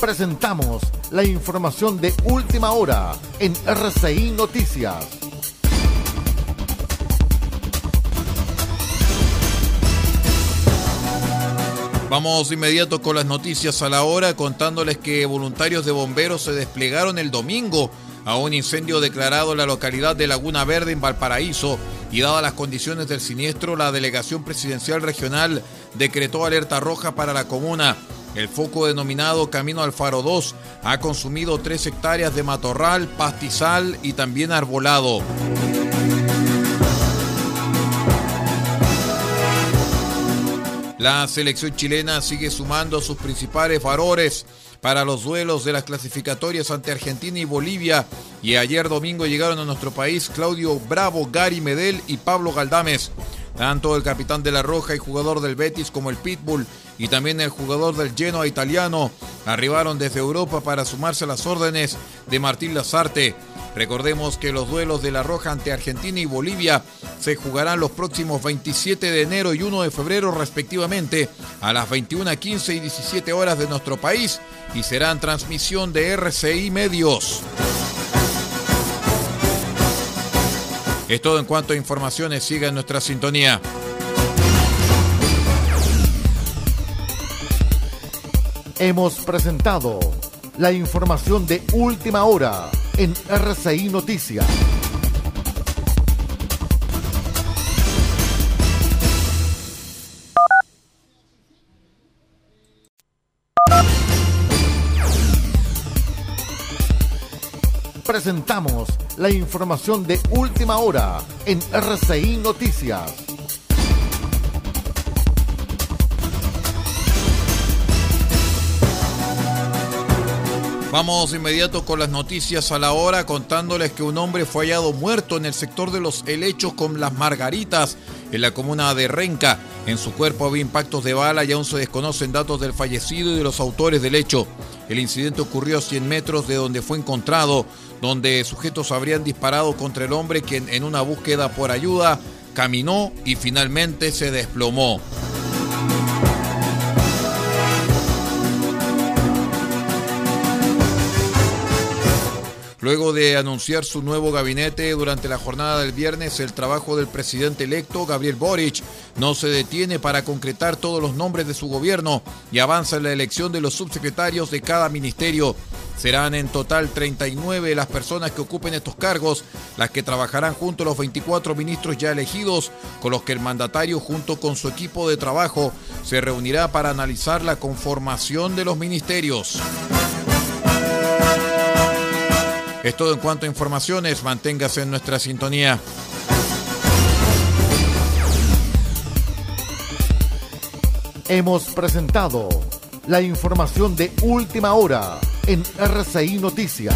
Presentamos la información de última hora en RCI Noticias. Vamos inmediato con las noticias a la hora contándoles que voluntarios de bomberos se desplegaron el domingo a un incendio declarado en la localidad de Laguna Verde en Valparaíso y dadas las condiciones del siniestro, la delegación presidencial regional decretó alerta roja para la comuna. El foco denominado Camino al Faro 2 ha consumido tres hectáreas de matorral, pastizal y también arbolado. La selección chilena sigue sumando sus principales valores para los duelos de las clasificatorias ante Argentina y Bolivia. Y ayer domingo llegaron a nuestro país Claudio Bravo, Gary Medel y Pablo Galdames. Tanto el capitán de la Roja y jugador del Betis como el Pitbull y también el jugador del Genoa italiano arribaron desde Europa para sumarse a las órdenes de Martín Lazarte. Recordemos que los duelos de la Roja ante Argentina y Bolivia se jugarán los próximos 27 de enero y 1 de febrero respectivamente a las 21.15 y 17 horas de nuestro país y serán transmisión de RCI Medios. Es todo en cuanto a informaciones, siga en nuestra sintonía. Hemos presentado la información de última hora en RCI Noticias. Presentamos la información de última hora en RCI Noticias. Vamos inmediato con las noticias a la hora contándoles que un hombre fue hallado muerto en el sector de los helechos con las margaritas en la comuna de Renca. En su cuerpo había impactos de bala y aún se desconocen datos del fallecido y de los autores del hecho. El incidente ocurrió a 100 metros de donde fue encontrado, donde sujetos habrían disparado contra el hombre quien en una búsqueda por ayuda caminó y finalmente se desplomó. Luego de anunciar su nuevo gabinete durante la jornada del viernes, el trabajo del presidente electo, Gabriel Boric, no se detiene para concretar todos los nombres de su gobierno y avanza en la elección de los subsecretarios de cada ministerio. Serán en total 39 las personas que ocupen estos cargos, las que trabajarán junto a los 24 ministros ya elegidos, con los que el mandatario junto con su equipo de trabajo se reunirá para analizar la conformación de los ministerios. Es todo en cuanto a informaciones, manténgase en nuestra sintonía. Hemos presentado la información de última hora en RCI Noticias.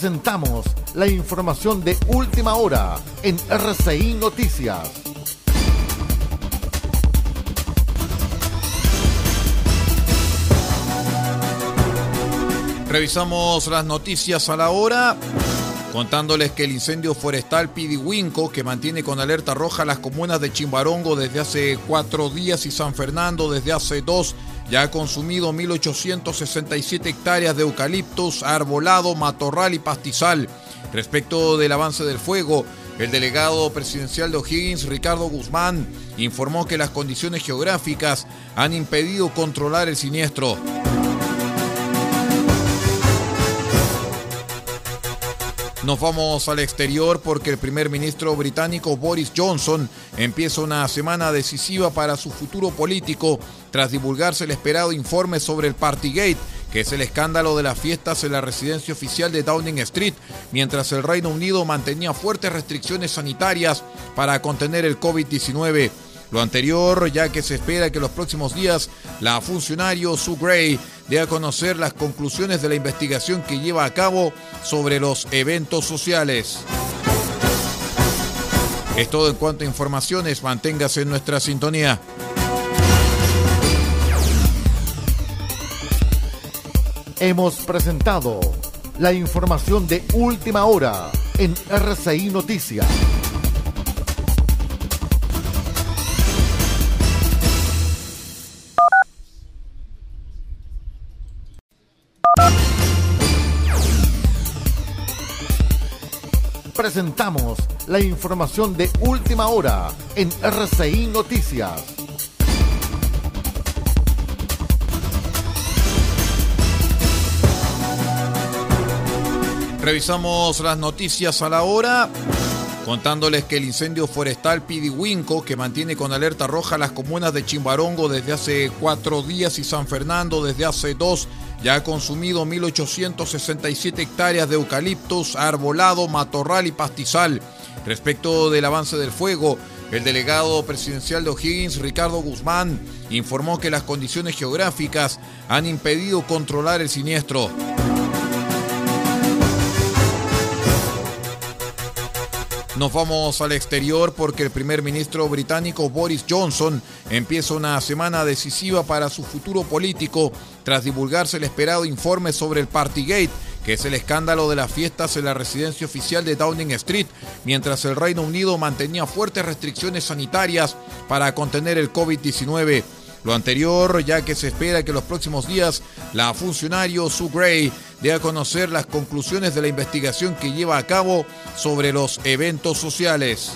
Presentamos la información de última hora en RCI Noticias. Revisamos las noticias a la hora, contándoles que el incendio forestal Pidihuinco, que mantiene con alerta roja las comunas de Chimbarongo desde hace cuatro días y San Fernando desde hace dos, ya ha consumido 1.867 hectáreas de eucaliptos, arbolado, matorral y pastizal. Respecto del avance del fuego, el delegado presidencial de O'Higgins, Ricardo Guzmán, informó que las condiciones geográficas han impedido controlar el siniestro. Nos vamos al exterior porque el primer ministro británico Boris Johnson empieza una semana decisiva para su futuro político tras divulgarse el esperado informe sobre el Partygate, que es el escándalo de las fiestas en la residencia oficial de Downing Street, mientras el Reino Unido mantenía fuertes restricciones sanitarias para contener el COVID-19. Lo anterior, ya que se espera que los próximos días la funcionario Sue Gray dé a conocer las conclusiones de la investigación que lleva a cabo sobre los eventos sociales. Es todo en cuanto a informaciones, manténgase en nuestra sintonía. Hemos presentado la información de última hora en RCI Noticias. Presentamos la información de última hora en RCI Noticias. Revisamos las noticias a la hora, contándoles que el incendio forestal Pidihuinco, que mantiene con alerta roja las comunas de Chimbarongo desde hace cuatro días y San Fernando desde hace dos, ya ha consumido 1.867 hectáreas de eucaliptos, arbolado, matorral y pastizal. Respecto del avance del fuego, el delegado presidencial de O'Higgins, Ricardo Guzmán, informó que las condiciones geográficas han impedido controlar el siniestro. Nos vamos al exterior porque el primer ministro británico Boris Johnson empieza una semana decisiva para su futuro político tras divulgarse el esperado informe sobre el Partygate, que es el escándalo de las fiestas en la residencia oficial de Downing Street, mientras el Reino Unido mantenía fuertes restricciones sanitarias para contener el COVID-19. Lo anterior, ya que se espera que los próximos días la funcionario Sue Gray dé a conocer las conclusiones de la investigación que lleva a cabo sobre los eventos sociales.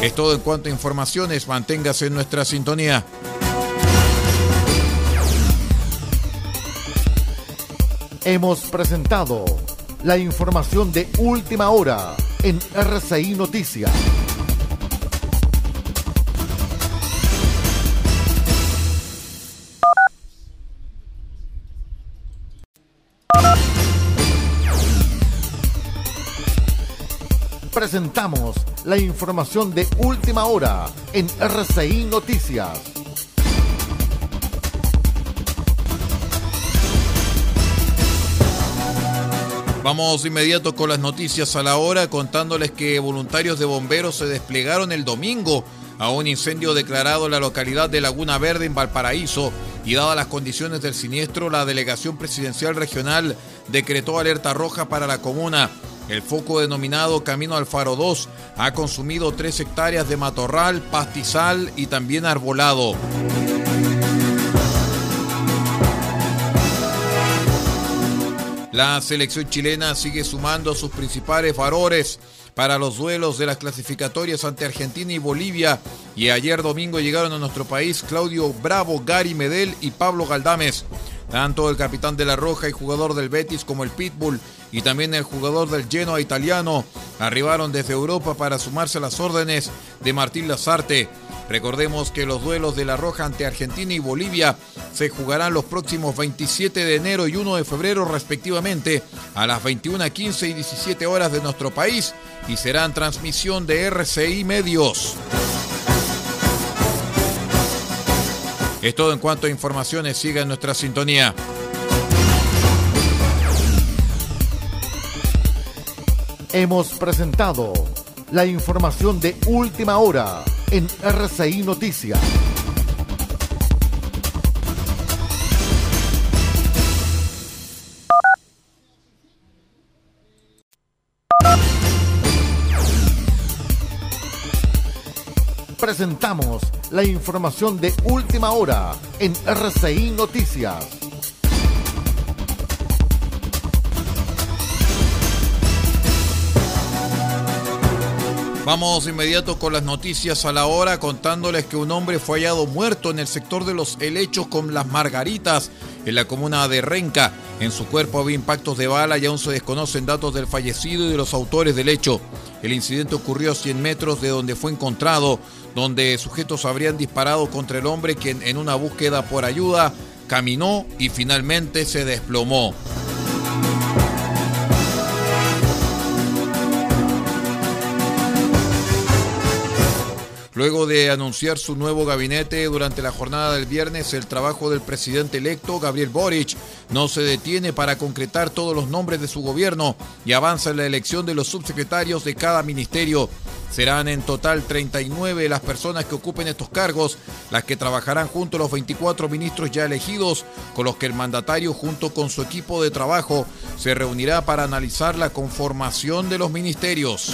Es todo en cuanto a informaciones, manténgase en nuestra sintonía. Hemos presentado la información de última hora en RCI Noticias. Presentamos la información de última hora en RCI Noticias. Vamos inmediato con las noticias a la hora contándoles que voluntarios de bomberos se desplegaron el domingo a un incendio declarado en la localidad de Laguna Verde en Valparaíso y dadas las condiciones del siniestro, la delegación presidencial regional decretó alerta roja para la comuna. El foco denominado Camino al Faro 2 ha consumido 3 hectáreas de matorral, pastizal y también arbolado. La selección chilena sigue sumando sus principales valores para los duelos de las clasificatorias ante Argentina y Bolivia. Y ayer domingo llegaron a nuestro país Claudio Bravo, Gary Medel y Pablo Galdames. Tanto el capitán de la Roja y jugador del Betis como el Pitbull y también el jugador del Genoa italiano arribaron desde Europa para sumarse a las órdenes de Martín Lazarte. Recordemos que los duelos de la Roja ante Argentina y Bolivia se jugarán los próximos 27 de enero y 1 de febrero respectivamente a las 21.15 y 17 horas de nuestro país y serán transmisión de RCI Medios. Es todo en cuanto a informaciones. Siga en nuestra sintonía. Hemos presentado la información de última hora en RCI Noticias. Presentamos la información de última hora en RCI Noticias. Vamos inmediato con las noticias a la hora contándoles que un hombre fue hallado muerto en el sector de los helechos con las margaritas en la comuna de Renca. En su cuerpo había impactos de bala y aún se desconocen datos del fallecido y de los autores del hecho. El incidente ocurrió a 100 metros de donde fue encontrado donde sujetos habrían disparado contra el hombre quien en una búsqueda por ayuda caminó y finalmente se desplomó. Luego de anunciar su nuevo gabinete durante la jornada del viernes, el trabajo del presidente electo, Gabriel Boric, no se detiene para concretar todos los nombres de su gobierno y avanza en la elección de los subsecretarios de cada ministerio. Serán en total 39 las personas que ocupen estos cargos, las que trabajarán junto a los 24 ministros ya elegidos, con los que el mandatario junto con su equipo de trabajo se reunirá para analizar la conformación de los ministerios.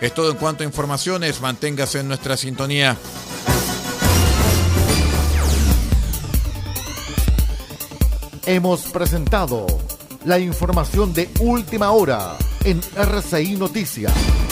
Es todo en cuanto a informaciones, manténgase en nuestra sintonía. Hemos presentado la información de última hora en RCI Noticias.